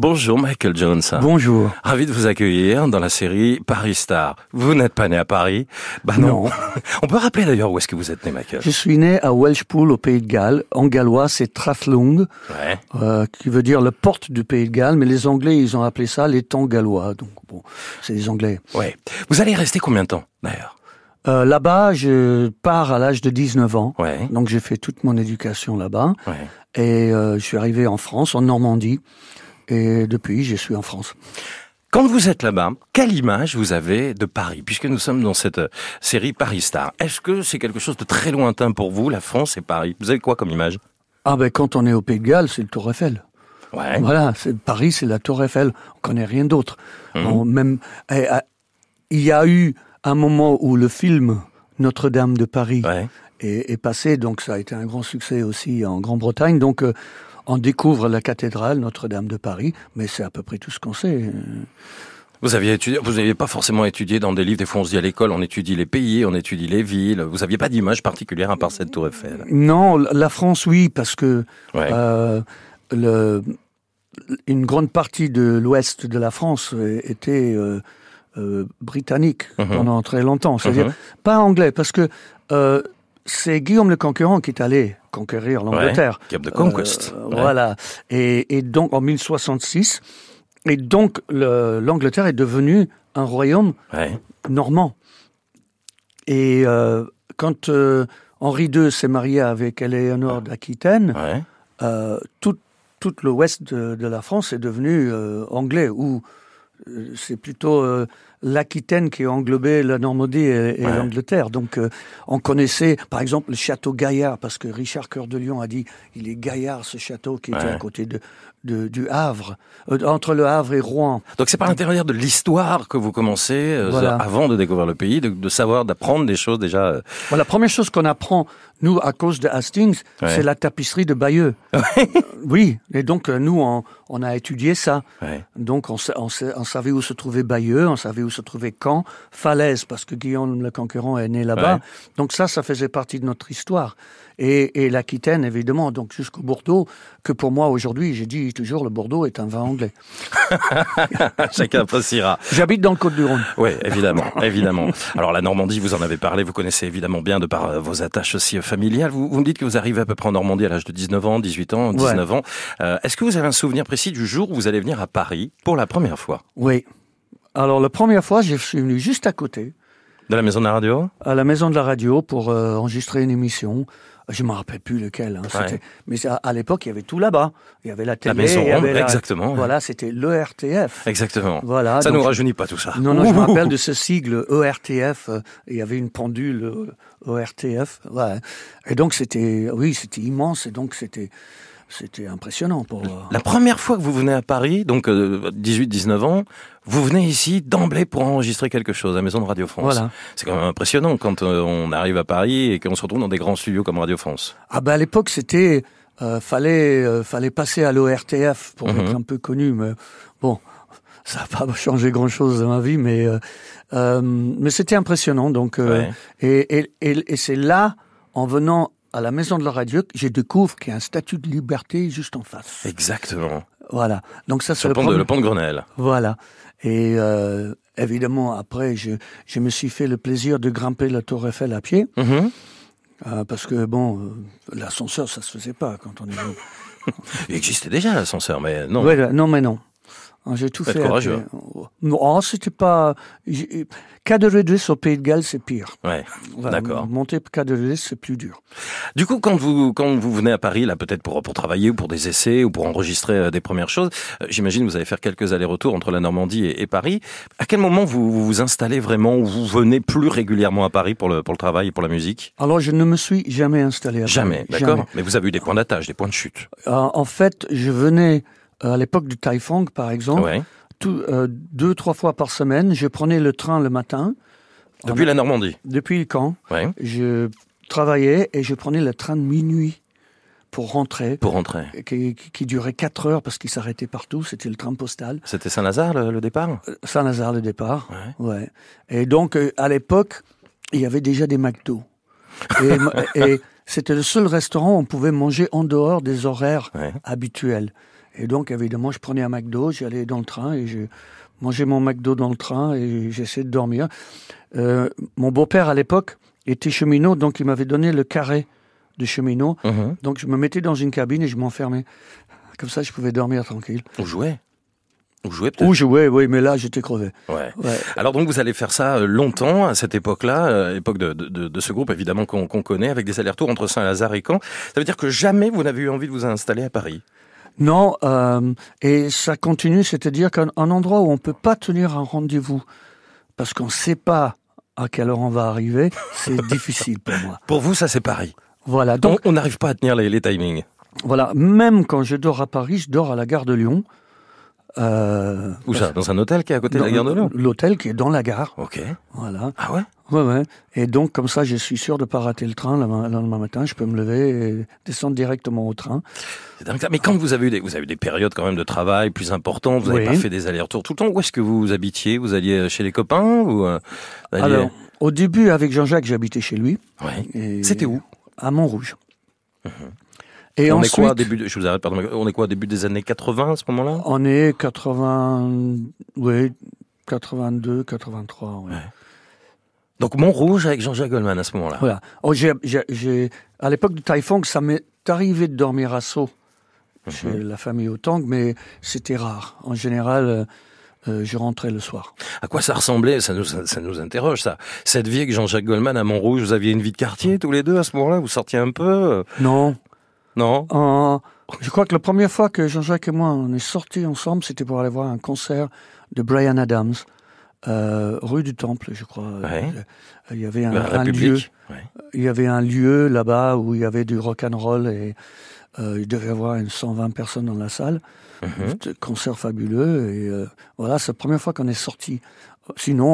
Bonjour Michael Jones. Bonjour. Ravi de vous accueillir dans la série Paris Star. Vous n'êtes pas né à Paris Bah non. Non. On peut rappeler d'ailleurs où est-ce que vous êtes né, Michael? Je suis né à Welshpool au Pays de Galles. En gallois, c'est Traflung, Ouais. euh, qui veut dire le porte du Pays de Galles, mais les Anglais, ils ont appelé ça l'étang gallois. Donc bon, c'est les Anglais. Ouais. Vous allez rester combien de temps, d'ailleurs? Euh, là-bas, je pars à l'âge de 19 ans. Ouais. Donc j'ai fait toute mon éducation là-bas. Ouais. Et euh, je suis arrivé en France, en Normandie. Et depuis, je suis en France. Quand vous êtes là-bas, quelle image vous avez de Paris Puisque nous sommes dans cette euh, série Paris Star? Est-ce que c'est quelque chose de très lointain pour vous, la France et Paris? Vous avez quoi comme image? Ah ben quand on est au Pays de Galles, c'est le Tour Eiffel. Ouais. Voilà, c'est Paris, c'est la Tour Eiffel. On connaît rien d'autre. On- même, eh, ah, il y a eu un moment où le film Notre-Dame de Paris Ouais. est, est passé, donc ça a été un grand succès aussi en Grande-Bretagne. Donc euh, on découvre la cathédrale Notre-Dame de Paris, mais c'est à peu près tout ce qu'on sait. Vous aviez étudié, vous n'aviez pas forcément étudié dans des livres. Des fois, on se dit à l'école, on étudie les pays, on étudie les villes. Vous aviez pas d'image particulière à part cette tour Eiffel? Non, la France, oui, parce que Ouais. euh, le, une grande partie de l'ouest de la France était euh, euh, britannique Mhm. pendant très longtemps. C'est-à-dire Mhm. pas anglais, parce que c'est Guillaume le Conquérant qui est allé conquérir l'Angleterre. Cap de Conquest. Euh, Ouais. Voilà. Et, et donc en 1066, et donc le- l'Angleterre est devenue un royaume Ouais. normand. Et euh, quand euh, Henri II s'est marié avec Éléonore d'Aquitaine, tout, tout l'ouest de, de la France est devenu anglais, ou c'est plutôt l'Aquitaine qui englobait la Normandie et, et Ouais. l'Angleterre. Donc euh, on connaissait par exemple le château Gaillard, parce que Richard Cœur de Lion a dit il est Gaillard ce château qui était à côté de, de- du Havre, euh, entre le Havre et Rouen. Donc c'est par l'intérieur de l'histoire que vous commencez, euh, Voilà. avant de découvrir le pays, de, de savoir, d'apprendre des choses déjà. euh, la première chose qu'on apprend, nous, à cause de Hastings, Ouais. c'est la tapisserie de Bayeux. oui, et donc nous, on, on a étudié ça. Ouais. Donc on, on sa- on savait où se trouvait Bayeux, on savait où se trouvait Caen, Falaise, parce que Guillaume le Conquérant est né là-bas. Donc ça, ça faisait partie de notre histoire. Et, et l'Aquitaine, évidemment, donc jusqu'au Bordeaux, que pour moi, aujourd'hui, j'ai dit toujours, le Bordeaux est un vin anglais. Chacun appréciera. J'habite dans le Côte-du-Rhône. Oui, évidemment, évidemment. Alors la Normandie, vous en avez parlé, vous connaissez évidemment bien de par euh, vos attaches aussi euh, familiales. Vous, vous me dites que vous arrivez à peu près en Normandie à l'âge de 19 ans, 18 ans, 19 ans. Euh, Est-ce que vous avez un souvenir précis du jour où vous allez venir à Paris pour la première fois? Oui. Alors, la première fois, je suis venu juste à côté. De la maison de la radio? À la maison de la radio pour euh, enregistrer une émission. Je me rappelle plus lequel. Hein, Ouais. Mais à, à l'époque, il y avait tout là-bas. Il y avait la télé. maison il y avait ronde, la- exactement. Voilà, c'était l'ERTF. Exactement. Voilà. Ça donc- nous rajeunit pas tout ça. Non, non, je me rappelle de ce sigle ERTF. euh, Il y avait une pendule euh, ERTF. Ouais. Et donc c'était, oui, c'était immense. Et donc c'était, c'était impressionnant pour. euh, La première fois que vous venez à Paris, donc 18-19 ans, vous venez ici d'emblée pour enregistrer quelque chose à Maison de Radio France. Voilà. C'est quand même impressionnant quand euh, on arrive à Paris et qu'on se retrouve dans des grands studios comme Radio France. Ah ben à l'époque c'était euh, fallait euh, fallait passer à l'ORTF pour Mhm. être un peu connu mais bon ça n'a pas changé grand chose dans ma vie mais euh, euh, mais c'était impressionnant donc euh, Ouais. et et, et, et c'est là en venant à la maison de la radio que j'ai découvert qu'il y a un statut de liberté juste en face. Exactement. Voilà. Donc ça c'est le le pont, de, le pont de Grenelle. Voilà. Et euh, évidemment après je je me suis fait le plaisir de grimper la tour Eiffel à pied Mhm. euh, parce que bon euh, l'ascenseur ça se faisait pas quand on est Il existait déjà l'ascenseur, mais non. Ouais, non, mais non. Ah, J'ai tout fait. courageux. pied. Non, oh, c'était pas. Cas de redresse au Pays de Galles, c'est pire. Ouais. Voilà, D'accord. Monter cas de redresse, c'est plus dur. Du coup, quand vous quand vous venez à Paris, là, peut-être pour pour travailler ou pour des essais ou pour enregistrer euh, des premières choses, euh, j'imagine que vous allez faire quelques allers-retours entre la Normandie et, et Paris. À quel moment vous, vous vous installez vraiment ou vous venez plus régulièrement à Paris pour le pour le travail et pour la musique? Alors, je ne me suis jamais installé à Paris. Jamais, d'accord. Mais vous avez eu des points d'attache, des points de chute. Euh, en fait, je venais à l'époque du Taifang, par exemple, Ouais. tout, euh, deux, trois fois par semaine. Je prenais le train le matin. Depuis En- la Normandie. Depuis Ouais. je travaillais et je prenais le train de minuit pour rentrer, Pour rentrer. qui, durait quatre heures parce qu'il s'arrêtait partout. C'était le train postal. C'était Saint-Lazare le, le départ? Saint-Lazare le départ. Ouais. Ouais. Et donc euh, à l'époque, il y avait déjà des McDo. Et, et c'était le seul restaurant où on pouvait manger en dehors des horaires Ouais. habituels. Et donc, évidemment, je prenais un McDo, j'allais dans le train et je mangeais mon McDo dans le train et j'essayais de dormir. Euh, mon beau-père, à l'époque, était cheminot, donc il m'avait donné le carré de cheminot. Mhm. Donc, je me mettais dans une cabine et je m'enfermais. Comme ça, je pouvais dormir tranquille. Vous jouez Vous jouez peut-être Ou jouer, oui, mais là, j'étais crevé. Ouais. Ouais. Alors donc vous allez faire ça euh, longtemps à cette époque-là, euh, époque de, de, de ce groupe évidemment qu'on qu'on connaît, avec des allers-retours entre Saint-Lazare et Caen. Ça veut dire que jamais vous n'avez eu envie de vous installer à Paris? Non, euh, et ça continue, c'est-à-dire qu'un un endroit où on peut pas tenir un rendez-vous parce qu'on sait pas à quelle heure on va arriver, c'est difficile pour moi. Pour vous, ça c'est Paris. Voilà, Donc donc on n'arrive pas à tenir les, les timings. voilà, même quand je dors à Paris, je dors à la gare de Lyon. Euh, Où ça? Dans un hôtel qui est à côté de la gare de Lyon? L'hôtel qui est dans la gare, Ok. voilà. Ah ouais? Ouais, ouais. Et donc, comme ça, je suis sûr de pas rater le train le ma- le lendemain matin. Je peux me lever et descendre directement au train. Mais quand vous avez eu des, vous avez eu des périodes quand même de travail plus importantes, vous n'avez Oui. pas fait des allers-retours tout le temps. Où est-ce que vous habitiez? Vous alliez chez les copains ou euh, alliez- Alors, au début, avec Jean-Jacques, j'habitais chez lui. Ouais. C'était où? À Montrouge. Et on ensuite, est quoi début de- Je vous arrête, pardon. On est quoi début des années 80 à ce moment-là? On est 80, oui, 82, 83, ouais. Ouais. Donc Montrouge avec Jean-Jacques Goldman à ce moment-là. Voilà. Oh, à l'époque du Taifong, ça m'est arrivé de dormir à Sceaux chez Mhm. la famille Otang, mais c'était rare. En général, euh, euh, je rentrais le soir. À quoi ça ressemblait? Ça nous, ça nous interroge, ça. Cette vie avec Jean-Jacques Goldman à Montrouge, vous aviez une vie de quartier tous les deux à ce moment-là? Vous sortiez un peu? Euh, Non, Non? En- je crois que la première fois que Jean-Jacques et moi on est sortis ensemble, c'était pour aller voir un concert de Brian Adams, euh, rue du Temple, je crois. Ouais. Euh, Il y avait un, lieu, Ouais. il y avait un lieu là-bas où il y avait du rock and roll et euh, il devait y avoir une 120 personnes dans la salle. C'était un concert fabuleux et euh, voilà, c'est la première fois qu'on est sorti. Sinon,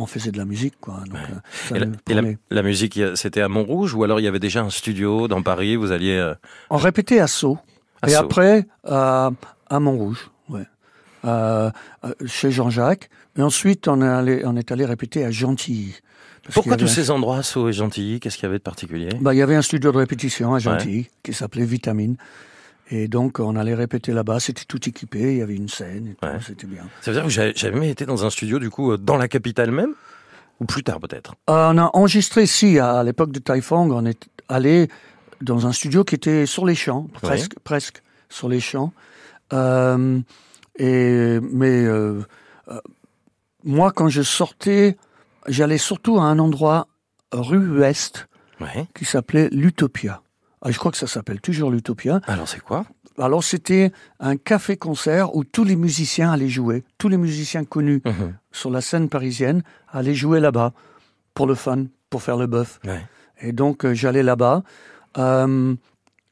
on, faisait de la musique, quoi. Donc, euh, ça Et, la, nous et la- prenait. la musique, c'était à Montrouge ou alors il y avait déjà un studio dans Paris Vous alliez euh, On répétait à Sceaux. à et Sceaux après, à, à Montrouge, ouais. Euh, euh, chez Jean-Jacques. Et ensuite, on est allé, on est allé répéter à Gentilly. Parce Pourquoi tous ces endroits, Sceaux et Gentilly? Qu'est-ce qu'il y avait de particulier? Bah, Il y avait un studio de répétition à Gentilly qui s'appelait Vitamine. Et donc, on allait répéter là-bas. C'était tout équipé. Il y avait une scène. Ouais. C'était bien. Ça veut dire que n'avez jamais été dans un studio, du coup, euh, dans la capitale même? Ou plus tard, peut-être? Euh, on a enregistré ici, à, l'époque de Taifong, on est allé dans un studio qui était sur les champs, presque, presque sur les champs. Euh, et, mais euh, euh, moi, quand je sortais, j'allais surtout à un endroit rue Ouest Ouais. qui s'appelait l'Utopia. Ah, je crois que ça s'appelle toujours l'Utopia. Alors, c'est quoi? Alors, c'était un café-concert où tous les musiciens allaient jouer. Tous les musiciens connus Mhm. sur la scène parisienne allaient jouer là-bas pour le fun, pour faire le bœuf. Ouais. Et donc, euh, j'allais là-bas. Euh,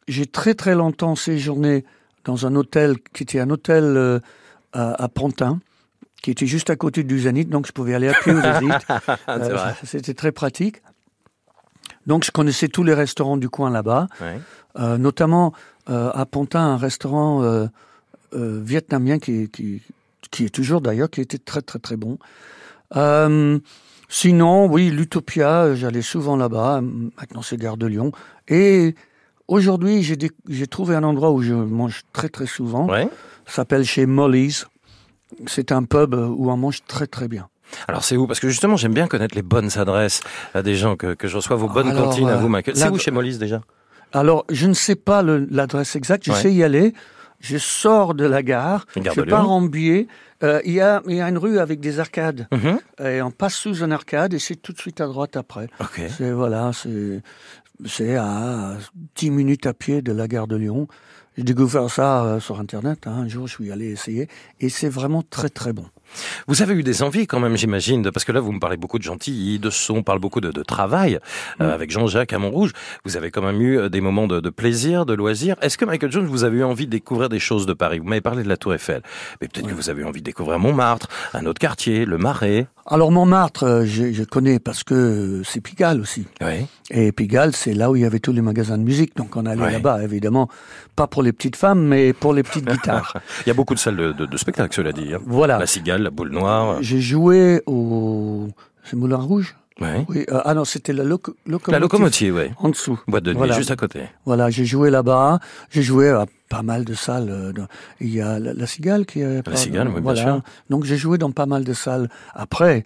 j'ai très très longtemps séjourné dans un hôtel qui était un hôtel euh, à, à Pantin, qui était juste à côté du Zénith, donc je pouvais aller à pied au Zénith. Euh. C'était très pratique. Donc, je connaissais tous les restaurants du coin là-bas, Ouais. euh, notamment à Pantin, un restaurant vietnamien qui, qui, qui est toujours d'ailleurs, qui était très très très bon. Sinon, oui, l'Utopia, j'allais souvent là-bas. Maintenant, c'est Gare de Lyon. Et aujourd'hui, j'ai trouvé un endroit où je mange très très souvent. Ouais. Ça s'appelle chez Molly's. C'est un pub où on mange très très bien. Alors, c'est où? Parce que justement, j'aime bien connaître les bonnes adresses à des gens que, que je reçois, vos bonnes Alors, cantines à euh, vous, Michael. C'est où chez Mollis déjà? Alors, je ne sais pas l'adresse exacte. Je Ouais. sais y aller. Je sors de la gare. Gare je pars en biais. Euh, Il y, a, il y a une rue avec des arcades. Mhm. Et on passe sous une arcade et c'est tout de suite à droite après. Ok. C'est voilà, c'est c'est à 10 minutes à pied de la gare de Lyon. J'ai découvert ça euh, sur internet. hein. Un jour, je suis allé essayer et c'est vraiment très très bon. Vous avez eu des envies quand même, j'imagine, parce que là, vous me parlez beaucoup de Gentilly, de son, on parle beaucoup de, de travail euh, Mm. avec Jean-Jacques à Montrouge. Vous avez quand même eu euh, des moments de, de plaisir, de loisir. Est-ce que Michael Jones, vous avez eu envie de découvrir des choses de Paris? Vous m'avez parlé de la Tour Eiffel, mais peut-être que vous avez eu envie de découvrir Montmartre, un autre quartier, le Marais. Alors Montmartre, euh, je, je connais parce que c'est Pigalle aussi. Oui. Et Pigalle, c'est là où il y avait tous les magasins de musique. Donc on allait là-bas, évidemment, pas pour les petites femmes, mais pour les petites guitares. Il y a beaucoup de salles de, de, de spectacle, cela dit. hein. voilà. La Cigale, la Boule Noire. J'ai joué au... C'est Moulin Rouge? Ouais. Oui, euh, ah non, c'était la, loco- locomotive. La locomotive, oui. En dessous. Boîte de nuit, Voilà. juste à côté. Voilà, j'ai joué là-bas. J'ai joué à pas mal de salles. euh, Il y a la, la Cigale qui est. La Cigale, oui, bien voilà. sûr. Donc j'ai joué dans pas mal de salles après.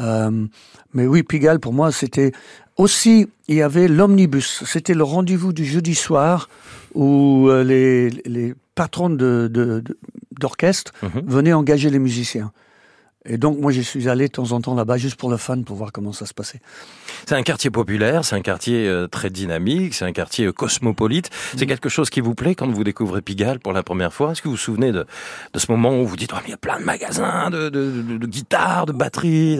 Euh, mais oui, Pigalle pour moi c'était aussi. Il y avait l'omnibus. C'était le rendez-vous du jeudi soir où les, les patrons de, de- de- d'orchestre Mhm. venaient engager les musiciens. Et donc moi je suis allé de temps en temps là-bas juste pour le fun pour voir comment ça se passait. C'est un quartier populaire, c'est un quartier euh, très dynamique, c'est un quartier euh, cosmopolite. Mm. C'est quelque chose qui vous plaît quand vous découvrez Pigalle pour la première fois? Est-ce que vous vous souvenez de, de ce moment où vous dites oh, mais il y a plein de magasins, de, de, de, de guitares, de batteries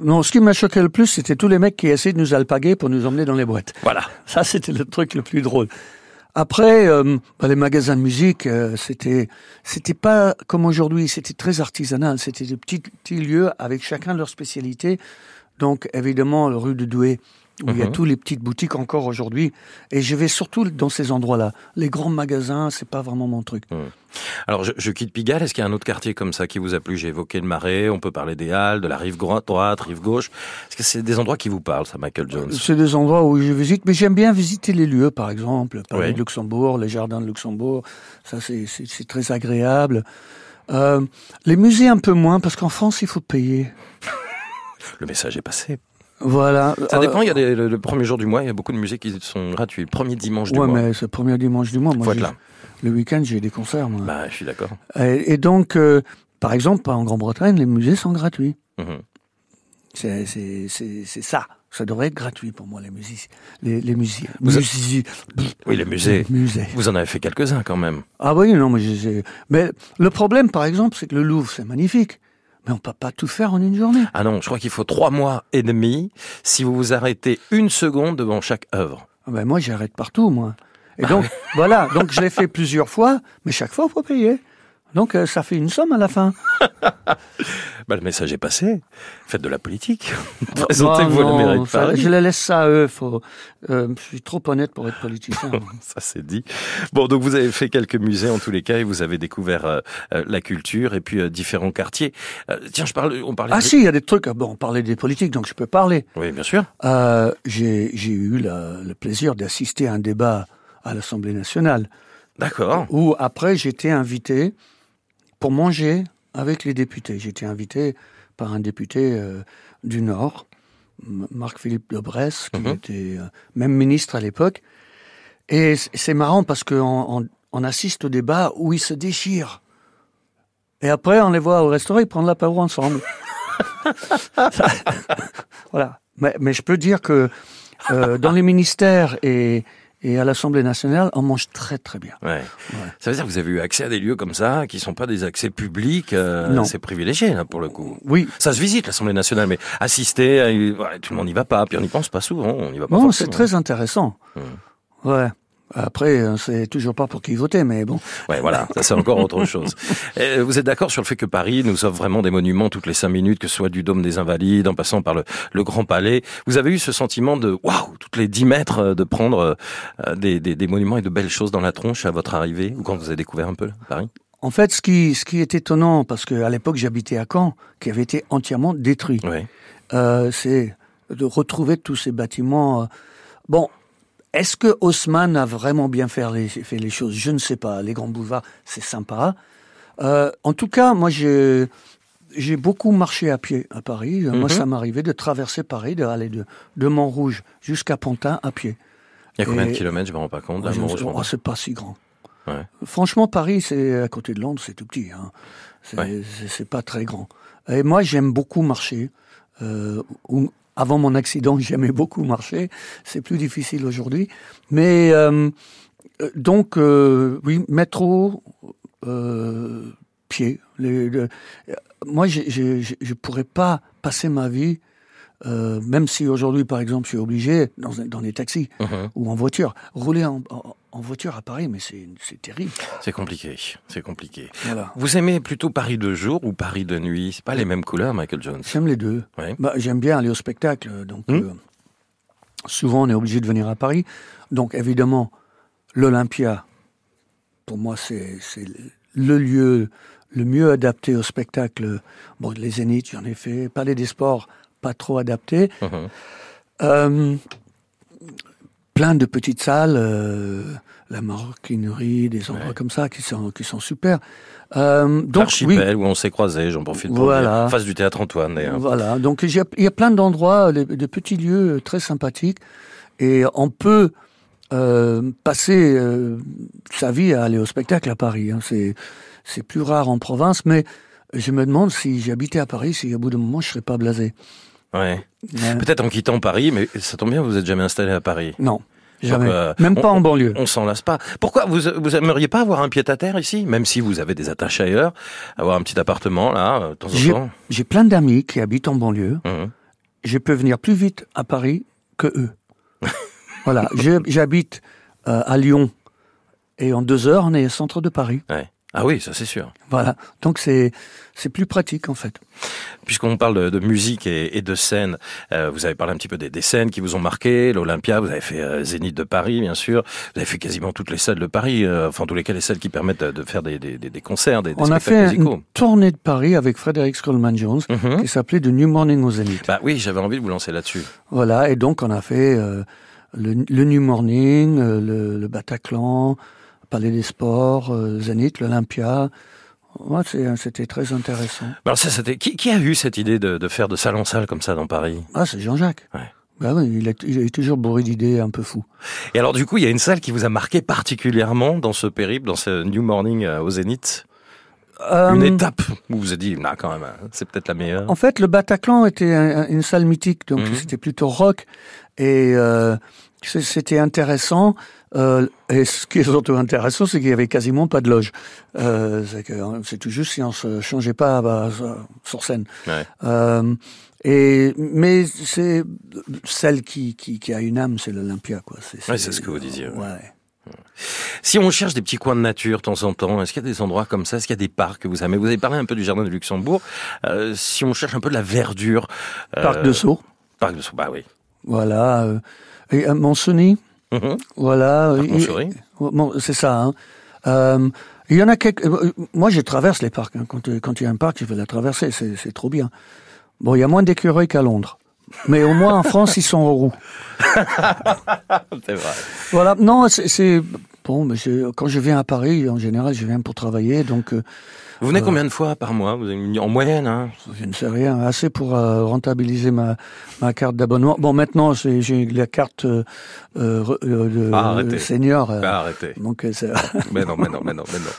Non, ce qui m'a choqué le plus, c'était tous les mecs qui essayaient de nous alpaguer pour nous emmener dans les boîtes. Voilà. Ça, c'était le truc le plus drôle. Après, euh, bah, les magasins de musique, euh, c'était c'était pas comme aujourd'hui, c'était très artisanal. C'était des petits, petits lieux avec chacun leur spécialité. Donc, évidemment, rue de Douai, où il y a Mhm. toutes les petites boutiques encore aujourd'hui. Et je vais surtout dans ces endroits-là. Les grands magasins, c'est pas vraiment mon truc. Alors je, je quitte Pigalle, est-ce qu'il y a un autre quartier comme ça qui vous a plu? J'ai évoqué le Marais, on peut parler des Halles, de la rive droite, rive gauche. Est-ce que c'est des endroits qui vous parlent, ça, Michael Jones? C'est des endroits où je visite, mais j'aime bien visiter les lieux, par exemple, Palais Oui. de Luxembourg, les jardins de Luxembourg. Ça, c'est très agréable. Euh, les musées un peu moins, parce qu'en France, il faut payer. Le message est passé. Voilà. Ça Euh, dépend, il y a des- le, le premier jour du mois, il y a beaucoup de musées qui sont gratuits. Le premier dimanche du Ouais, mois. mais c'est le premier dimanche du mois. Moi, Faut être là. le week-end, j'ai des concerts, moi. Bah, je suis d'accord. Et, et donc, euh, par exemple, en Grande-Bretagne, les musées sont gratuits. Mhm. C'est ça. Ça devrait être gratuit pour moi, les musées. Les, les musées. Vous a- Musées. Oui, les musées. musées. Vous en avez fait quelques-uns quand même. Ah oui, non, mais, mais le problème, par exemple, c'est que le Louvre, c'est magnifique. Mais on peut pas tout faire en une journée. Ah non, je crois qu'il faut trois mois et demi si vous vous arrêtez une seconde devant chaque œuvre. Ah ben moi, j'arrête partout, moi. Et Ah donc, voilà. Donc, je l'ai fait plusieurs fois, mais chaque fois, il faut payer. Donc, euh, ça fait une somme à la fin. Bah, le message est passé. Faites de la politique. Présentez-vous de Paris. Je les laisse ça à eux. Faut, euh, je suis trop honnête pour être politicien. Ça c'est dit. Bon, donc vous avez fait quelques musées en tous les cas et vous avez découvert euh, la culture et puis euh, différents quartiers. Tiens, je parle, on parlait. ah de- si, il y a des trucs. Bon, on parlait des politiques, donc je peux parler. Oui, bien sûr. J'ai j'ai eu la- le plaisir d'assister à un débat à l'Assemblée nationale. D'accord. où après j'étais invité pour manger avec les députés. J'étais invité par un député euh, du Nord, Marc-Philippe de Bresse, qui Mhm. était euh, même ministre à l'époque. Et c'est marrant parce qu'on on, on assiste au débat où ils se déchirent. Et après, on les voit au restaurant, ils prennent l'apéro ensemble. voilà. Mais, mais je peux dire que euh, dans les ministères et, et à l'Assemblée nationale, on mange très très bien. Ouais. Ça veut dire que vous avez eu accès à des lieux comme ça qui sont pas des accès publics. euh, Non. C'est privilégié là pour le coup. Oui, Ça se visite l'Assemblée nationale, mais assister, à une- ouais, tout le monde n'y va pas. Puis on n'y pense pas souvent. On n'y va pas. Bon, c'est très intéressant. Hmm. Ouais. Après, euh, c'est toujours pas pour qui voter, mais bon. Ouais, voilà, ça c'est encore autre chose. Et vous êtes d'accord sur le fait que Paris nous offre vraiment des monuments toutes les cinq minutes, que ce soit du Dôme des Invalides, en passant par le, le Grand Palais. Vous avez eu ce sentiment de waouh, toutes les dix mètres, euh, de prendre euh, des, des, des monuments et de belles choses dans la tronche à votre arrivée ou quand vous avez découvert un peu Paris? En fait, ce qui, ce qui est étonnant, parce qu'à l'époque, j'habitais à Caen, qui avait été entièrement détruit, Oui. euh, c'est de retrouver tous ces bâtiments. euh. Bon, est-ce que Haussmann a vraiment bien fait les, fait les choses? Je ne sais pas. Les grands boulevards, c'est sympa. Euh, en tout cas, moi, j'ai j'ai beaucoup marché à pied à Paris. Moi, Mhm. ça m'arrivait de traverser Paris, d'aller de, de Montrouge jusqu'à Pantin à pied. Il y a combien de kilomètres Je me rends pas compte. Montrouge. oh, c'est pas si grand. Ouais. Franchement, Paris, c'est à côté de Londres, c'est tout petit. Hein. C'est Ouais. pas très grand. Et moi, j'aime beaucoup marcher. Euh, avant mon accident, j'aimais beaucoup marcher. C'est plus difficile aujourd'hui. Mais euh, donc, euh, oui, métro, euh, pied. Les, le- euh, moi, je pourrais pas passer ma vie, euh, même si aujourd'hui, par exemple, je suis obligé dans, dans les taxis Mhm. ou en voiture. Rouler en, en- en voiture à Paris, mais c'est terrible. C'est compliqué, c'est compliqué. Voilà. Vous aimez plutôt Paris de jour ou Paris de nuit? C'est pas les mêmes couleurs, Michael Jones. J'aime les deux. Ouais. Bah, J'aime bien aller au spectacle, donc Hmm. euh, souvent on est obligé de venir à Paris. Donc évidemment, l'Olympia, pour moi, c'est c'est le lieu le mieux adapté au spectacle. Bon, les Zéniths, j'en ai fait. Palais des Sports, pas trop adapté. Mhm. Euh, plein de petites salles, euh, la maroquinerie, des endroits Ouais. comme ça qui sont qui sont super. Euh, donc oui, L'archipel où on s'est croisés, j'en profite pour Voilà. Face du théâtre Antoine, d'ailleurs. voilà. Donc il y y a plein d'endroits, de, de petits lieux très sympathiques, et on peut euh, passer euh, sa vie à aller au spectacle à Paris. hein. C'est c'est plus rare en province, mais je me demande si j'habitais à Paris, si au bout d'un moment je serais pas blasé. Ouais. Peut-être en quittant Paris, mais ça tombe bien, vous êtes jamais installé à Paris. Non, jamais. Donc, euh, Même pas on- en banlieue. On s'en lasse pas. Pourquoi vous vous aimeriez pas avoir un pied à terre ici, même si vous avez des attaches ailleurs, avoir un petit appartement là, euh, de temps en J'ai temps. j'ai plein d'amis qui habitent en banlieue. Mhm. Je peux venir plus vite à Paris que eux. voilà, j'habite euh, à Lyon et en deux heures on est au centre de Paris. Ouais. Ah oui, ça c'est sûr. Voilà, donc c'est c'est plus pratique en fait. Puisqu'on parle de, de musique et, et de scène, euh, vous avez parlé un petit peu des, des scènes qui vous ont marqué, l'Olympia, vous avez fait euh, Zénith de Paris, bien sûr, vous avez fait quasiment toutes les salles de Paris, euh, enfin tous les cas les salles qui permettent de, faire des, des, des- concerts, des, On a fait musicaux. une tournée de Paris avec Frédéric Scrollman Jones Mhm. qui s'appelait The New Morning au Zénith. Bah oui, j'avais envie de vous lancer là-dessus. Voilà, et donc on a fait le, le New Morning, le, le Bataclan, Palais des Sports, euh, Zénith, l'Olympia. Ouais, c'est- c'était très intéressant. Alors ça, c'était qui, qui a eu cette idée de, de faire de salle en salle comme ça dans Paris? Ah, c'est Jean-Jacques. Ouais. Bah oui, il est, il est toujours bourré d'idées un peu fous. Et alors du coup, il y a une salle qui vous a marqué particulièrement dans ce périple, dans ce New Morning euh, au Zénith? Une Euh, étape où vous vous êtes dit, non, quand même, hein, c'est peut-être la meilleure. En fait, le Bataclan était un- une salle mythique, donc Mhm. c'était plutôt rock. Et euh, c'était intéressant. Euh, et ce qui est surtout intéressant, c'est qu'il y avait quasiment pas de loge. Euh, c'est hein, c'est tout juste si on se changeait pas bah, sur scène. Ouais. Euh, et mais c'est celle qui, qui, qui a une âme, c'est l'Olympia, quoi. Ouais, c'est ce que vous disiez, ouais. Ouais. Si on cherche des petits coins de nature de temps en temps, est-ce qu'il y a des endroits comme ça Est-ce qu'il y a des parcs que vous aimez? Vous avez parlé un peu du jardin de Luxembourg. Euh, si on cherche un peu de la verdure, euh, Parc de Sceaux, parc de Sceaux, bah oui. Voilà. euh, et à Montsony, Mhm. voilà. Parc il- Montsouris. Bon, c'est ça. Hein. Euh, il y en a quelques. euh, Moi, je traverse les parcs. hein. Quand euh, quand il y a un parc, je vais la traverser. C'est trop bien. Bon, il y a moins d'écureuils qu'à Londres, mais au moins en France, ils sont aux roues. c'est vrai. Voilà. Non, c'est- bon. Mais quand je viens à Paris, en général, je viens pour travailler, donc euh, Vous venez combien de fois par mois Vous avez En moyenne, hein? Je ne sais rien. Assez pour euh, rentabiliser ma ma carte d'abonnement. Bon, maintenant, c'est- j'ai la carte euh, euh, euh, de Ah, arrêtez. senior. euh, Bah, Arrêtez. donc, euh, Mais non, mais non, mais non, mais non.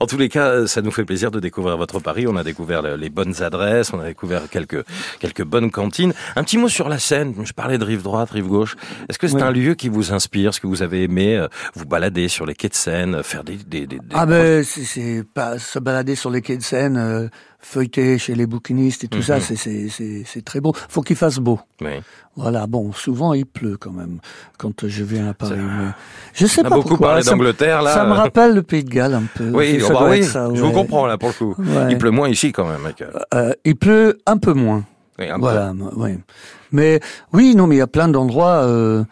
En tous les cas, ça nous fait plaisir de découvrir votre Paris. On a découvert le- les bonnes adresses, on a découvert quelques quelques bonnes cantines. Un petit mot sur la Seine. Je parlais de rive droite, rive gauche. Est-ce que c'est Oui. un lieu qui vous inspire Ce que vous avez aimé euh, vous balader sur les quais de Seine, faire des des, des, des- Ah ben c'est- c'est pas se balader sur les quais de Seine, euh, feuilleter chez les bouquinistes et tout ça, Mhm. c'est c'est c'est c'est très beau. Faut qu'il fasse beau. Oui. Voilà. Bon, souvent il pleut quand même quand je viens à Paris. Mais je sais On a pas beaucoup pourquoi. parlé d'Angleterre là. ça me rappelle le Pays de Galles un peu. Oui, Ça oh, bah oui. je vous comprends là pour le coup. Ouais. Il pleut moins ici quand même. Mec. Euh, il pleut un peu moins. Oui, un peu. Voilà, ouais. Mais oui, non, mais il y a plein d'endroits. Euh,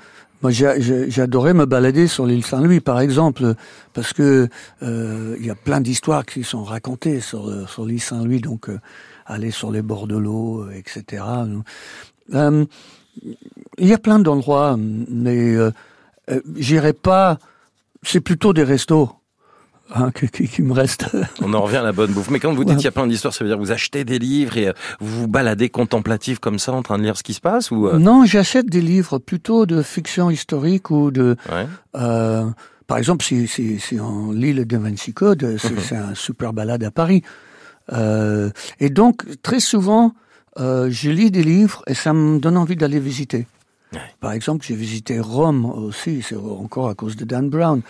moi, j'adorais me balader sur l'île Saint-Louis, par exemple, parce que euh, il y a plein d'histoires qui sont racontées sur euh, l'île Saint-Louis, donc euh, aller sur les bords de l'eau, etc. Il y a plein d'endroits, mais j'irai pas. C'est plutôt des restos hein, qui, qui, qui me restent. On en revient à la bonne bouffe. Mais quand vous dites Ouais. qu'il y a plein d'histoires, ça veut dire que vous achetez des livres et euh, vous vous baladez contemplatif comme ça en train de lire ce qui se passe ou euh, Non, j'achète des livres plutôt de fiction historique ou de ouais. Euh, par exemple, si, si, si on lit le Da Vinci Code, c'est Mhm. c'est un super balade à Paris. Euh, et donc, très souvent, euh, je lis des livres et ça me donne envie d'aller visiter. Ouais. Par exemple, j'ai visité Rome aussi, c'est encore à cause de Dan Brown,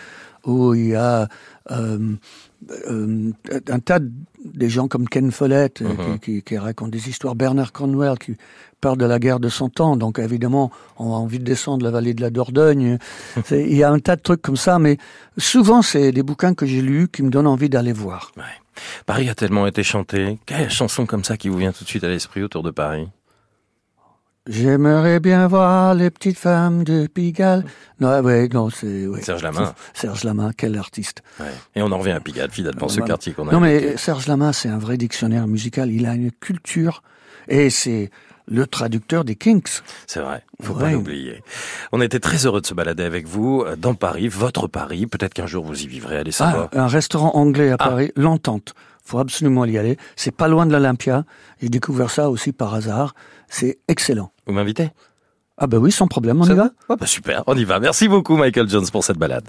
où il y a euh, euh, un tas de des gens comme Ken Follett euh, Mhm. qui, qui, qui racontent des histoires, Bernard Cornwell qui parle de la guerre de Cent Ans, donc évidemment on a envie de descendre la vallée de la Dordogne. Il y a un tas de trucs comme ça, mais souvent c'est des bouquins que j'ai lus qui me donnent envie d'aller voir. Ouais. Paris a tellement été chanté. Quelle chanson comme ça qui vous vient tout de suite à l'esprit autour de Paris? J'aimerais bien voir les petites femmes de Pigalle. Non, ouais, non, c'est ouais. Serge Lama. Serge Lama, quel artiste. Ouais. Et on en revient à Pigalle, finalement, ce quartier qu'on a Non, évoqué. mais Serge Lama, c'est un vrai dictionnaire musical. Il a une culture et c'est le traducteur des Kinks. C'est vrai, faut pas l'oublier. On était très heureux de se balader avec vous euh, dans Paris, votre Paris. Peut-être qu'un jour vous y vivrez, allez savoir. Ah, un restaurant anglais à ah. Paris, l'Entente. Faut absolument y aller. C'est pas loin de l'Olympia. J'ai découvert ça aussi par hasard. C'est excellent. Vous m'invitez? Ah ben oui, sans problème, on y va. Ah bah super, on y va. Merci beaucoup Michael Jones pour cette balade.